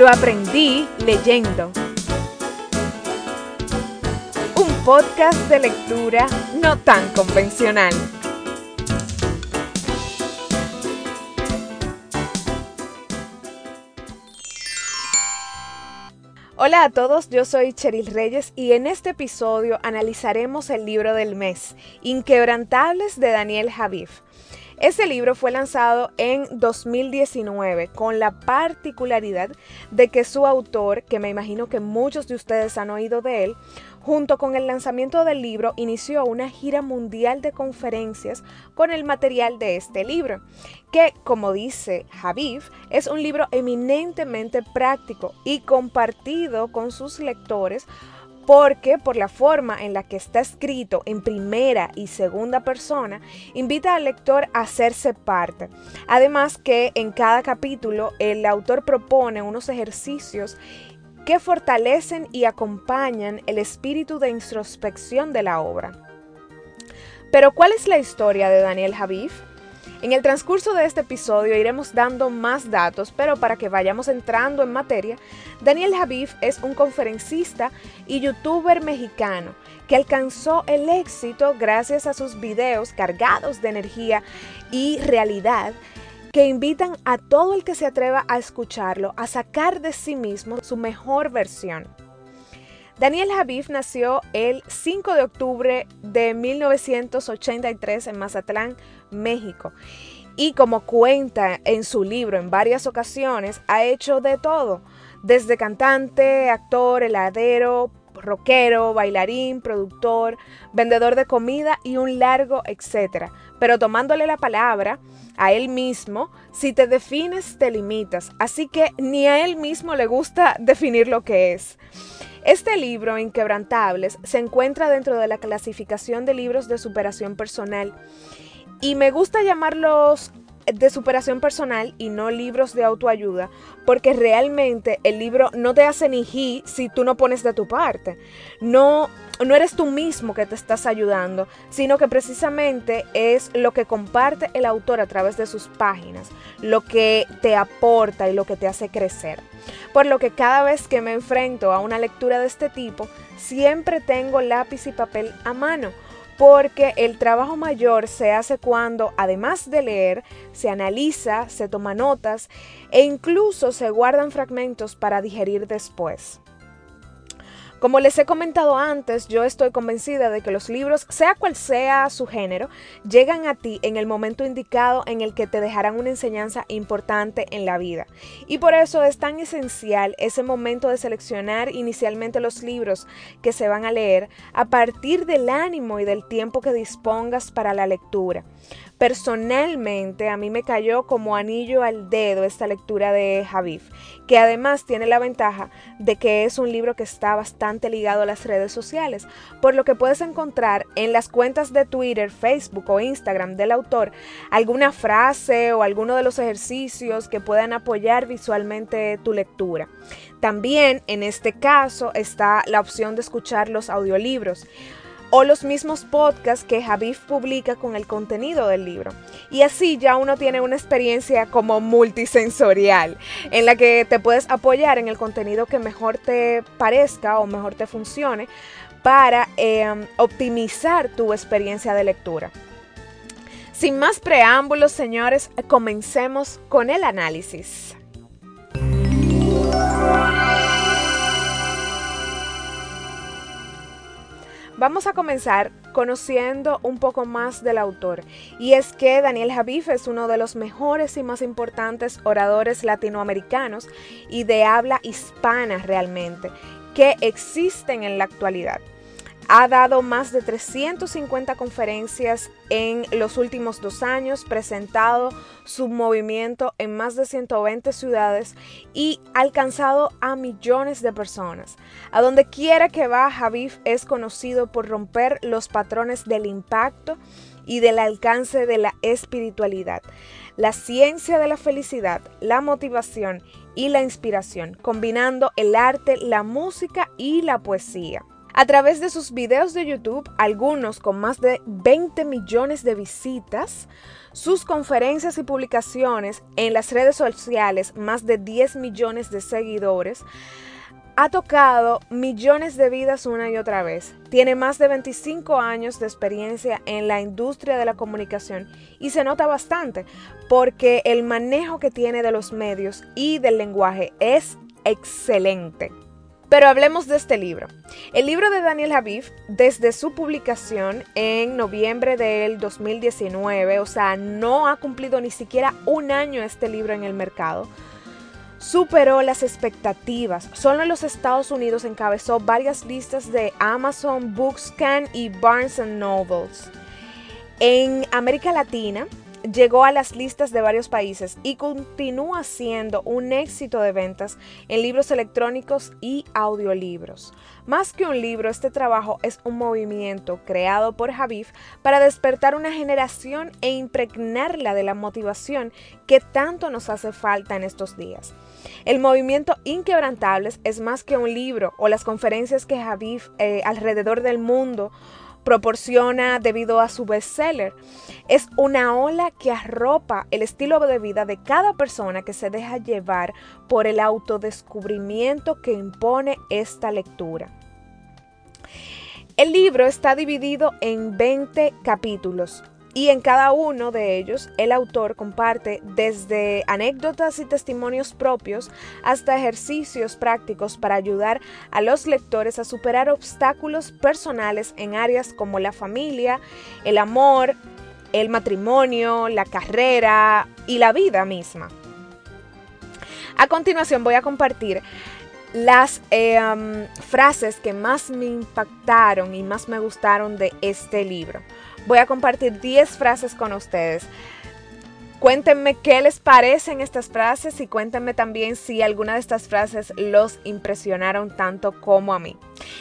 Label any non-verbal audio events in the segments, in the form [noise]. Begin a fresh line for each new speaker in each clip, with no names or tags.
Lo aprendí leyendo. Un podcast de lectura no tan convencional. Hola a todos, yo soy Cheryl Reyes y en este episodio analizaremos el libro del mes, Inquebrantables de Daniel Javif. Este libro fue lanzado en 2019 con la particularidad de que su autor, que me imagino que muchos de ustedes han oído de él, junto con el lanzamiento del libro inició una gira mundial de conferencias con el material de este libro, que como dice Javif, es un libro eminentemente práctico y compartido con sus lectores porque por la forma en la que está escrito en primera y segunda persona, invita al lector a hacerse parte. Además que en cada capítulo el autor propone unos ejercicios que fortalecen y acompañan el espíritu de introspección de la obra. Pero ¿cuál es la historia de Daniel Javif? En el transcurso de este episodio iremos dando más datos, pero para que vayamos entrando en materia, Daniel Javif es un conferencista y youtuber mexicano que alcanzó el éxito gracias a sus videos cargados de energía y realidad que invitan a todo el que se atreva a escucharlo a sacar de sí mismo su mejor versión. Daniel Javif nació el 5 de octubre de 1983 en Mazatlán, México. Y como cuenta en su libro en varias ocasiones, ha hecho de todo, desde cantante, actor, heladero, rockero, bailarín, productor, vendedor de comida y un largo etcétera. Pero tomándole la palabra a él mismo, si te defines te limitas, así que ni a él mismo le gusta [laughs] definir lo que es. Este libro, Inquebrantables, se encuentra dentro de la clasificación de libros de superación personal. Y me gusta llamarlos de superación personal y no libros de autoayuda, porque realmente el libro no te hace ni ji si tú no pones de tu parte. No, no eres tú mismo que te estás ayudando, sino que precisamente es lo que comparte el autor a través de sus páginas, lo que te aporta y lo que te hace crecer. Por lo que cada vez que me enfrento a una lectura de este tipo, siempre tengo lápiz y papel a mano porque el trabajo mayor se hace cuando, además de leer, se analiza, se toma notas e incluso se guardan fragmentos para digerir después. Como les he comentado antes, yo estoy convencida de que los libros, sea cual sea su género, llegan a ti en el momento indicado en el que te dejarán una enseñanza importante en la vida. Y por eso es tan esencial ese momento de seleccionar inicialmente los libros que se van a leer a partir del ánimo y del tiempo que dispongas para la lectura. Personalmente a mí me cayó como anillo al dedo esta lectura de Javif, que además tiene la ventaja de que es un libro que está bastante ligado a las redes sociales, por lo que puedes encontrar en las cuentas de Twitter, Facebook o Instagram del autor alguna frase o alguno de los ejercicios que puedan apoyar visualmente tu lectura. También en este caso está la opción de escuchar los audiolibros o los mismos podcasts que Javif publica con el contenido del libro. Y así ya uno tiene una experiencia como multisensorial, en la que te puedes apoyar en el contenido que mejor te parezca o mejor te funcione para em, optimizar tu experiencia de lectura. Sin más preámbulos, señores, comencemos con el análisis. Vamos a comenzar conociendo un poco más del autor. Y es que Daniel Javif es uno de los mejores y más importantes oradores latinoamericanos y de habla hispana realmente que existen en la actualidad ha dado más de 350 conferencias en los últimos dos años, presentado su movimiento en más de 120 ciudades y alcanzado a millones de personas. A donde quiera que va, Javif es conocido por romper los patrones del impacto y del alcance de la espiritualidad, la ciencia de la felicidad, la motivación y la inspiración, combinando el arte, la música y la poesía. A través de sus videos de YouTube, algunos con más de 20 millones de visitas, sus conferencias y publicaciones en las redes sociales, más de 10 millones de seguidores, ha tocado millones de vidas una y otra vez. Tiene más de 25 años de experiencia en la industria de la comunicación y se nota bastante porque el manejo que tiene de los medios y del lenguaje es excelente. Pero hablemos de este libro. El libro de Daniel Javif, desde su publicación en noviembre del 2019, o sea, no ha cumplido ni siquiera un año este libro en el mercado, superó las expectativas. Solo en los Estados Unidos encabezó varias listas de Amazon, Bookscan y Barnes Nobles. En América Latina, llegó a las listas de varios países y continúa siendo un éxito de ventas en libros electrónicos y audiolibros. Más que un libro, este trabajo es un movimiento creado por Javif para despertar una generación e impregnarla de la motivación que tanto nos hace falta en estos días. El movimiento Inquebrantables es más que un libro o las conferencias que Javif eh, alrededor del mundo proporciona debido a su bestseller. Es una ola que arropa el estilo de vida de cada persona que se deja llevar por el autodescubrimiento que impone esta lectura. El libro está dividido en 20 capítulos y en cada uno de ellos el autor comparte desde anécdotas y testimonios propios hasta ejercicios prácticos para ayudar a los lectores a superar obstáculos personales en áreas como la familia, el amor, el matrimonio, la carrera y la vida misma. A continuación voy a compartir las eh, frases que más me impactaron y más me gustaron de este libro voy a compartir 10 frases con ustedes. Cuéntenme qué les parecen estas frases y cuéntenme también si alguna de estas frases los impresionaron tanto como a mí.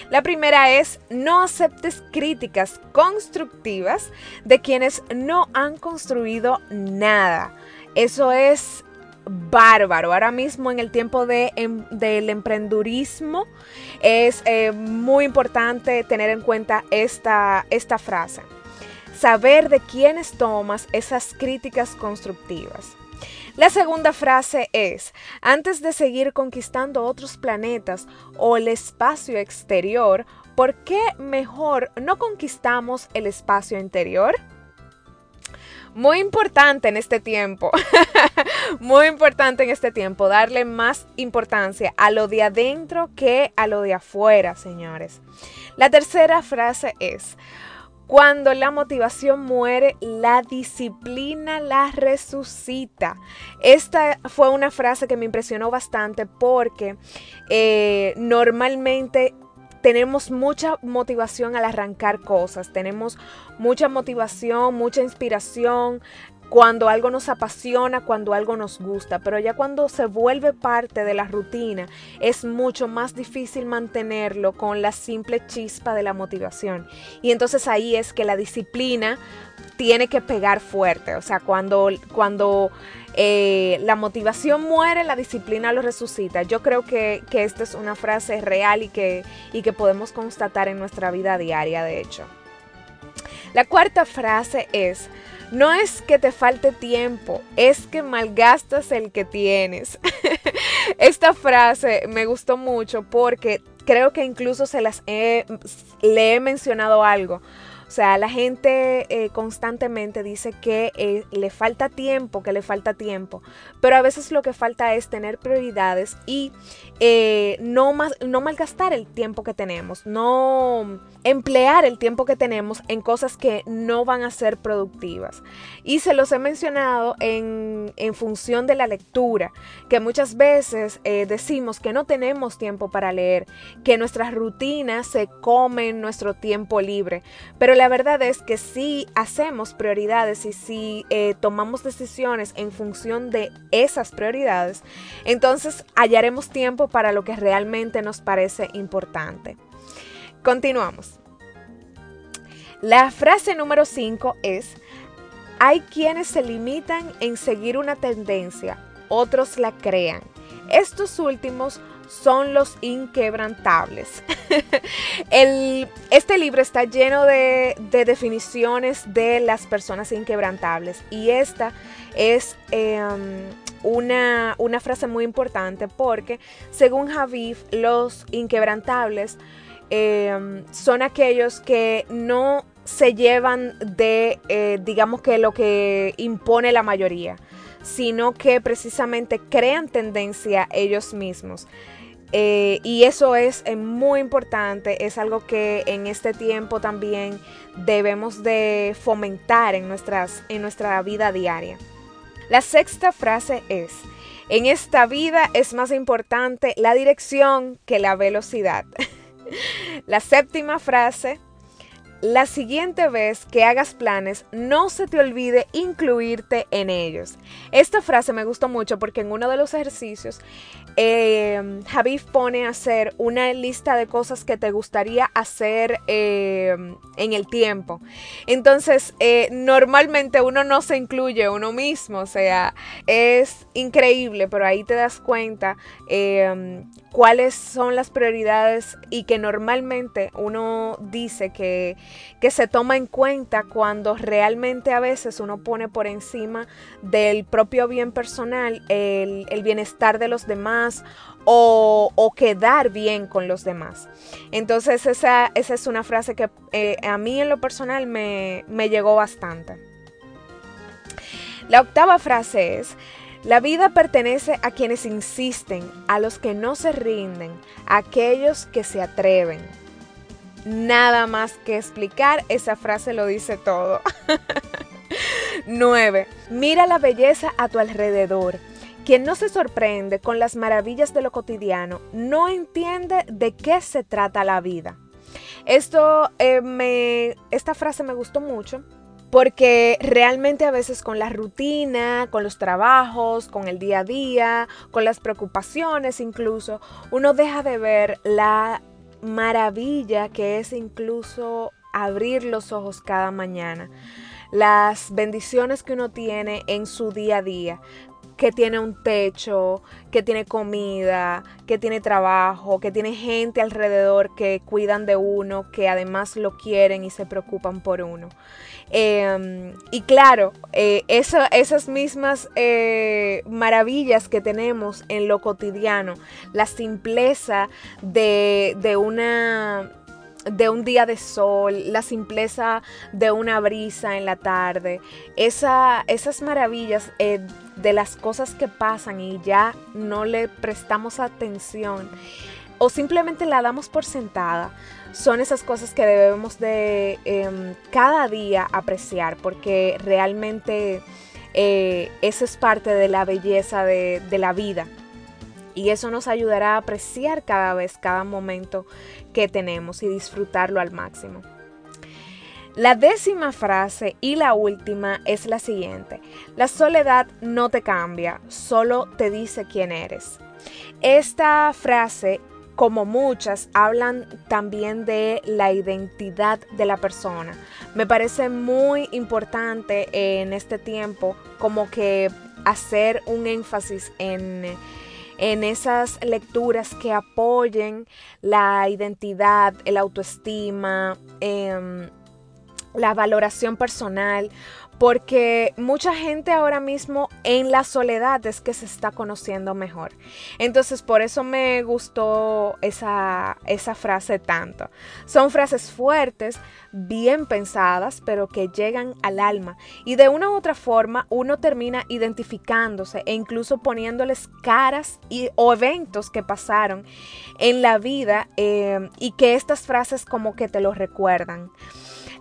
La primera es, no aceptes críticas constructivas de quienes no han construido nada. Eso es bárbaro. Ahora mismo en el tiempo de, em, del emprendurismo es eh, muy importante tener en cuenta esta, esta frase saber de quiénes tomas esas críticas constructivas. La segunda frase es, antes de seguir conquistando otros planetas o el espacio exterior, ¿por qué mejor no conquistamos el espacio interior? Muy importante en este tiempo, [laughs] muy importante en este tiempo, darle más importancia a lo de adentro que a lo de afuera, señores. La tercera frase es, cuando la motivación muere, la disciplina la resucita. Esta fue una frase que me impresionó bastante porque eh, normalmente tenemos mucha motivación al arrancar cosas, tenemos mucha motivación, mucha inspiración, cuando algo nos apasiona, cuando algo nos gusta, pero ya cuando se vuelve parte de la rutina es mucho más difícil mantenerlo con la simple chispa de la motivación. Y entonces ahí es que la disciplina tiene que pegar fuerte, o sea, cuando, cuando eh, la motivación muere, la disciplina lo resucita. Yo creo que, que esta es una frase real y que, y que podemos constatar en nuestra vida diaria, de hecho. La cuarta frase es, no es que te falte tiempo, es que malgastas el que tienes. [laughs] Esta frase me gustó mucho porque creo que incluso se las le he mencionado algo. O sea, la gente eh, constantemente dice que eh, le falta tiempo, que le falta tiempo, pero a veces lo que falta es tener prioridades y eh, no, más, no malgastar el tiempo que tenemos, no emplear el tiempo que tenemos en cosas que no van a ser productivas. Y se los he mencionado en, en función de la lectura, que muchas veces decimos que no tenemos tiempo para leer, que nuestras rutinas se comen nuestro tiempo libre, pero la verdad es que si hacemos prioridades y si eh, tomamos decisiones en función de esas prioridades, entonces hallaremos tiempo para lo que realmente nos parece importante. Continuamos. La frase número 5 es, hay quienes se limitan en seguir una tendencia, otros la crean. Estos últimos son los inquebrantables. [laughs] este libro está lleno de, definiciones de las personas inquebrantables y esta es em, una, frase muy importante porque según Javif los inquebrantables em, son aquellos que no se llevan de, eh, digamos que lo que impone la mayoría, sino que precisamente crean tendencia ellos mismos. Eh, y eso es eh, muy importante, es algo que en este tiempo también debemos de fomentar en, nuestras, en nuestra vida diaria. La sexta frase es, en esta vida es más importante la dirección que la velocidad. [laughs] la séptima frase la siguiente vez que hagas planes, no se te olvide incluirte en ellos. Esta frase me gustó mucho porque en uno de los ejercicios eh, pone a hacer una lista de cosas que te gustaría hacer eh, en el tiempo. Entonces, eh, normalmente uno no se incluye uno mismo, o sea, es increíble, pero ahí te das cuenta cuáles son las prioridades y que normalmente uno dice que, se toma en cuenta cuando realmente a veces uno pone por encima del propio bien personal el, bienestar de los demás o, quedar bien con los demás. Entonces esa, esa es una frase que eh, a mí en lo personal me, me llegó bastante. La octava frase es, la vida pertenece a quienes insisten, a los que no se rinden, a aquellos que se atreven. Nada más que explicar, esa frase lo dice todo. [laughs] 9. Mira la belleza a tu alrededor. Quien no se sorprende con las maravillas de lo cotidiano no entiende de qué se trata la vida. Esto eh, me, esta frase me gustó mucho porque realmente a veces con la rutina, con los trabajos, con el día a día, con las preocupaciones incluso, uno deja de ver la maravilla que es incluso abrir los ojos cada mañana. Las bendiciones que uno tiene en su día a día, que tiene un techo, que tiene comida, que tiene trabajo, que tiene gente alrededor que cuidan de uno, que además lo quieren y se preocupan por uno. Em, y claro, eh, esas mismas eh, maravillas que tenemos en lo cotidiano, la simpleza de, de una de un día de sol, la simpleza de una brisa en la tarde, esas maravillas eh, de las cosas que pasan y ya no le prestamos atención o simplemente la damos por sentada, son esas cosas que debemos de em, cada día apreciar porque realmente eh, eso es parte de la belleza de la vida y eso nos ayudará a apreciar cada vez, cada momento que tenemos y disfrutarlo al máximo. La décima frase y la última es la siguiente. La soledad no te cambia, solo te dice quién eres. Esta frase, como muchas, hablan también de la identidad de la persona. Me parece muy importante en este tiempo como que hacer un énfasis en en esas lecturas que apoyen la identidad, el autoestima, em, la valoración personal, porque mucha gente ahora mismo en la soledad es que se está conociendo mejor. Entonces por eso me gustó esa, esa frase tanto. Son frases fuertes, bien pensadas, pero que llegan al alma. Y de una u otra forma uno termina identificándose e incluso poniéndoles caras y, o eventos que pasaron en la vida eh, y que estas frases como que te lo recuerdan.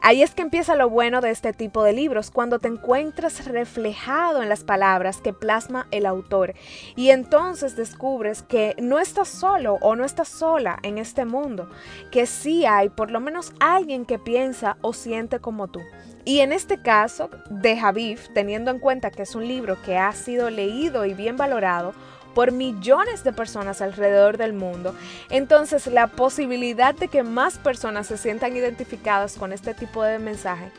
Ahí es que empieza lo bueno de este tipo de libros, cuando te encuentras reflejado en las palabras que plasma el autor y entonces descubres que no estás solo o no estás sola en este mundo, que sí hay por lo menos alguien que piensa o siente como tú. Y en este caso de Javif, teniendo en cuenta que es un libro que ha sido leído y bien valorado, por millones de personas alrededor del mundo. Entonces la posibilidad de que más personas se sientan identificadas con este tipo de mensaje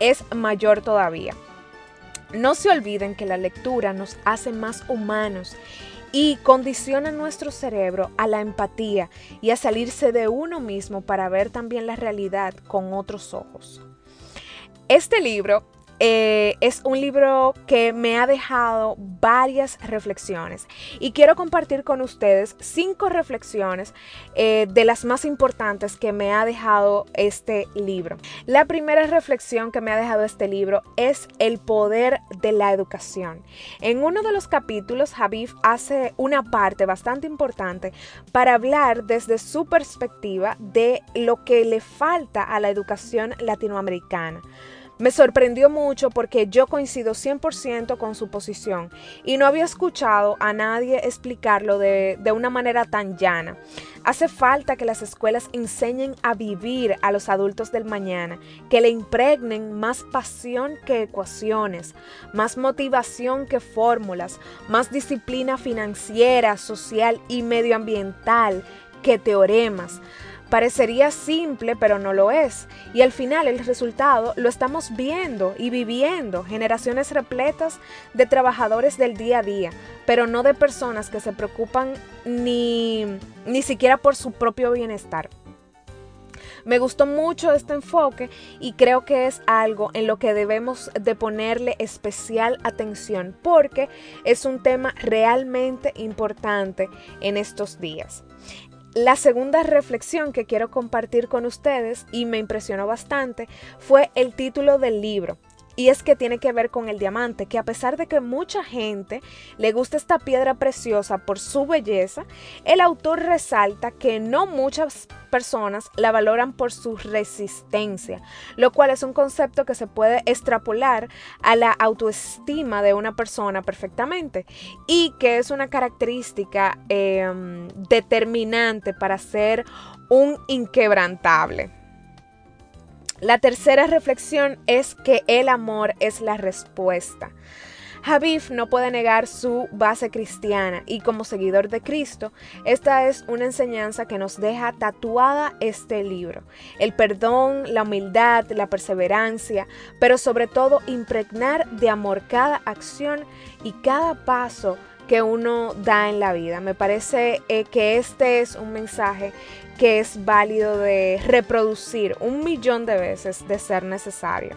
es mayor todavía. No se olviden que la lectura nos hace más humanos y condiciona nuestro cerebro a la empatía y a salirse de uno mismo para ver también la realidad con otros ojos. Este libro eh, es un libro que me ha dejado varias reflexiones y quiero compartir con ustedes cinco reflexiones eh, de las más importantes que me ha dejado este libro. La primera reflexión que me ha dejado este libro es el poder de la educación. En uno de los capítulos, Javier hace una parte bastante importante para hablar desde su perspectiva de lo que le falta a la educación latinoamericana. Me sorprendió mucho porque yo coincido 100% con su posición y no había escuchado a nadie explicarlo de, de, una manera tan llana. Hace falta que las escuelas enseñen a vivir a los adultos del mañana, que le impregnen más pasión que ecuaciones, más motivación que fórmulas, más disciplina financiera, social y medioambiental que teoremas Parecería simple, pero no lo es. Y al final el resultado lo estamos viendo y viviendo. Generaciones repletas de trabajadores del día a día, pero no de personas que se preocupan ni, ni siquiera por su propio bienestar. Me gustó mucho este enfoque y creo que es algo en lo que debemos de ponerle especial atención porque es un tema realmente importante en estos días. La segunda reflexión que quiero compartir con ustedes y me impresionó bastante fue el título del libro. Y es que tiene que ver con el diamante, que a pesar de que mucha gente le gusta esta piedra preciosa por su belleza, el autor resalta que no muchas personas la valoran por su resistencia, lo cual es un concepto que se puede extrapolar a la autoestima de una persona perfectamente y que es una característica em, determinante para ser un inquebrantable. La tercera reflexión es que el amor es la respuesta. Javif no puede negar su base cristiana y como seguidor de Cristo, esta es una enseñanza que nos deja tatuada este libro. El perdón, la humildad, la perseverancia, pero sobre todo impregnar de amor cada acción y cada paso que uno da en la vida. Me parece eh, que este es un mensaje que es válido de reproducir un millón de veces de ser necesario.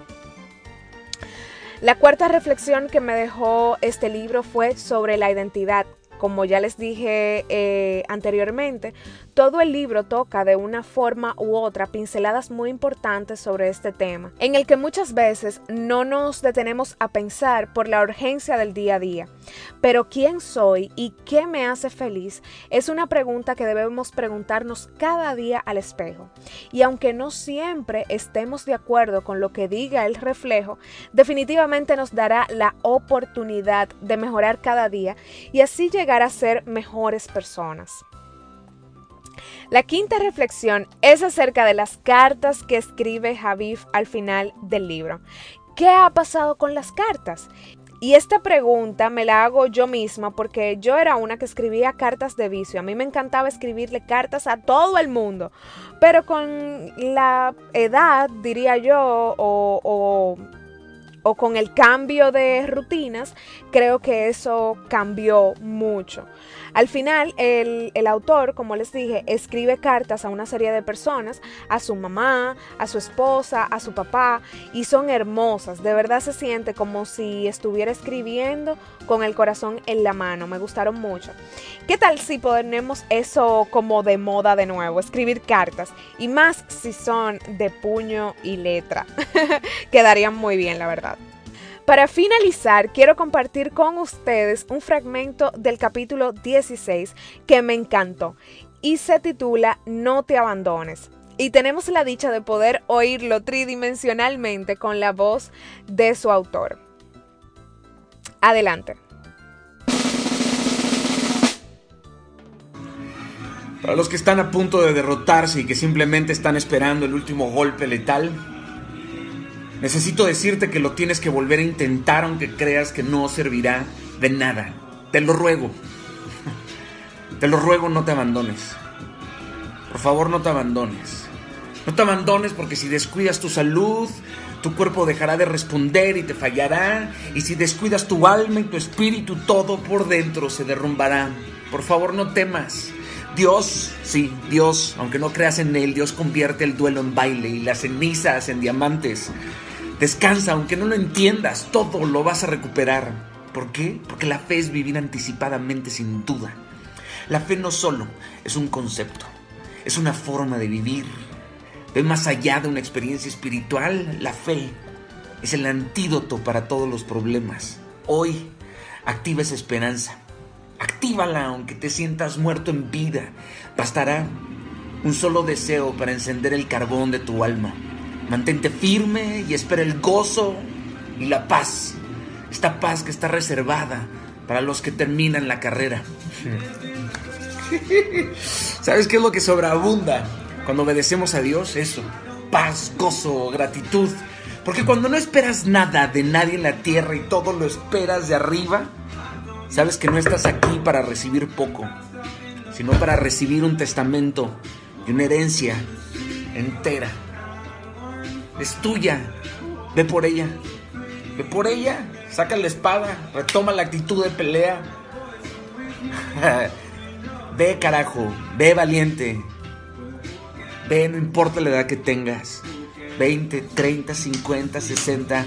La cuarta reflexión que me dejó este libro fue sobre la identidad. Como ya les dije eh, anteriormente, todo el libro toca de una forma u otra pinceladas muy importantes sobre este tema, en el que muchas veces no nos detenemos a pensar por la urgencia del día a día. Pero ¿quién soy y qué me hace feliz? Es una pregunta que debemos preguntarnos cada día al espejo. Y aunque no siempre estemos de acuerdo con lo que diga el reflejo, definitivamente nos dará la oportunidad de mejorar cada día y así llegar a ser mejores personas. La quinta reflexión es acerca de las cartas que escribe Javif al final del libro. ¿Qué ha pasado con las cartas? Y esta pregunta me la hago yo misma porque yo era una que escribía cartas de vicio. A mí me encantaba escribirle cartas a todo el mundo. Pero con la edad, diría yo, o, o o con el cambio de rutinas, creo que eso cambió mucho. Al final, el, autor, como les dije, escribe cartas a una serie de personas, a su mamá, a su esposa, a su papá, y son hermosas. De verdad se siente como si estuviera escribiendo con el corazón en la mano. Me gustaron mucho. ¿Qué tal si ponemos eso como de moda de nuevo? Escribir cartas. Y más si son de puño y letra. [laughs] Quedarían muy bien, la verdad. Para finalizar, quiero compartir con ustedes un fragmento del capítulo 16 que me encantó y se titula No te abandones. Y tenemos la dicha de poder oírlo tridimensionalmente con la voz de su autor. Adelante.
Para los que están a punto de derrotarse y que simplemente están esperando el último golpe letal, Necesito decirte que lo tienes que volver a intentar aunque creas que no servirá de nada. Te lo ruego. [laughs] Te lo ruego, no te abandones. Por favor, no te abandones. No te abandones porque si descuidas tu salud, Tu cuerpo dejará de responder y te fallará. Y si descuidas tu alma y tu espíritu, todo por dentro se derrumbará. Por favor, no temas. Dios, sí, Dios, aunque no creas en Él, Dios convierte el duelo en baile y las cenizas en diamantes. Descansa, aunque no lo entiendas, todo lo vas a recuperar. ¿Por qué? Porque la fe es vivir anticipadamente sin duda. La fe no solo es un concepto, es una forma de vivir. Ve más allá de una experiencia espiritual, la fe es el antídoto para todos los problemas. Hoy activa esa esperanza. Actívala aunque te sientas muerto en vida. Bastará un solo deseo para encender el carbón de tu alma. Mantente firme y espera el gozo y la paz. Esta paz que está reservada para los que terminan la carrera. [laughs] ¿Sabes qué es lo que sobreabunda cuando obedecemos a Dios? Eso. Paz, gozo, gratitud. Porque cuando no esperas nada de nadie en la tierra y todo lo esperas de arriba, sabes que no estás aquí para recibir poco, sino para recibir un testamento y una herencia entera es tuya. Ve por ella. Ve por ella. Saca la espada. Retoma la actitud de pelea. [laughs] Ve carajo. Ve valiente. Ve, no importa la edad que tengas. 20, 30, 50, 60.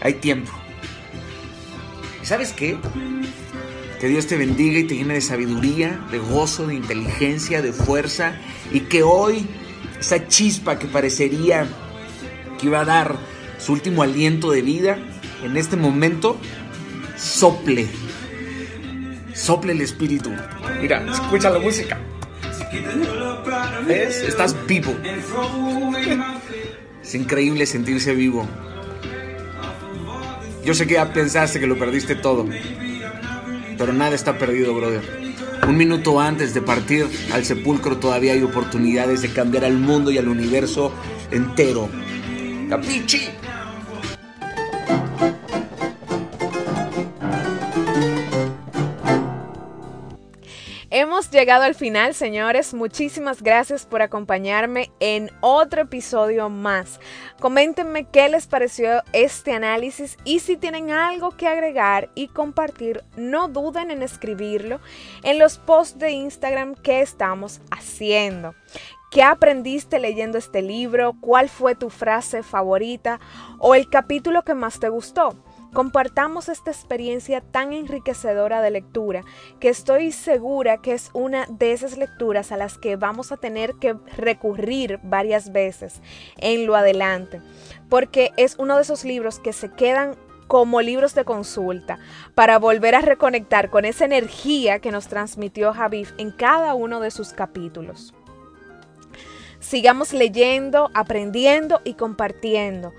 Hay tiempo. ¿Y sabes qué? Que Dios te bendiga y te llene de sabiduría, de gozo, de inteligencia, de fuerza. Y que hoy esa chispa que parecería que iba a dar su último aliento de vida, en este momento sople. Sople el espíritu. Mira, escucha la música. ¿Ves? Estás vivo. Es increíble sentirse vivo. Yo sé que ya pensaste que lo perdiste todo. Pero nada está perdido, brother. Un minuto antes de partir al sepulcro todavía hay oportunidades de cambiar al mundo y al universo entero.
Hemos llegado al final, señores. Muchísimas gracias por acompañarme en otro episodio más. Coméntenme qué les pareció este análisis y si tienen algo que agregar y compartir, no duden en escribirlo en los posts de Instagram que estamos haciendo. ¿Qué aprendiste leyendo este libro? ¿Cuál fue tu frase favorita o el capítulo que más te gustó? Compartamos esta experiencia tan enriquecedora de lectura que estoy segura que es una de esas lecturas a las que vamos a tener que recurrir varias veces en lo adelante, porque es uno de esos libros que se quedan como libros de consulta para volver a reconectar con esa energía que nos transmitió Javif en cada uno de sus capítulos. Sigamos leyendo, aprendiendo y compartiendo.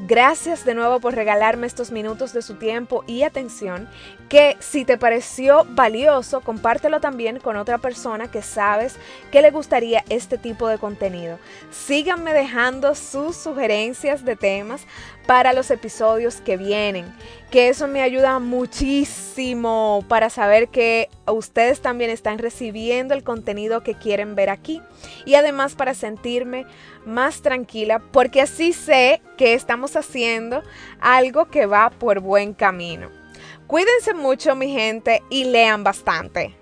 Gracias de nuevo por regalarme estos minutos de su tiempo y atención, que si te pareció valioso, compártelo también con otra persona que sabes que le gustaría este tipo de contenido. Síganme dejando sus sugerencias de temas para los episodios que vienen, que eso me ayuda muchísimo para saber que ustedes también están recibiendo el contenido que quieren ver aquí y además para sentirme más tranquila porque así sé que estamos haciendo algo que va por buen camino. Cuídense mucho mi gente y lean bastante.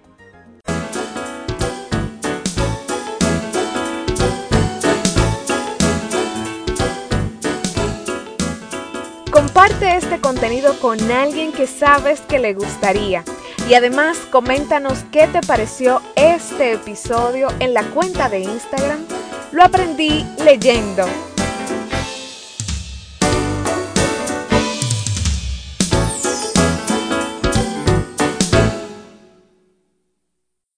Comparte este contenido con alguien que sabes que le gustaría. Y además coméntanos qué te pareció este episodio en la cuenta de Instagram. Lo aprendí leyendo.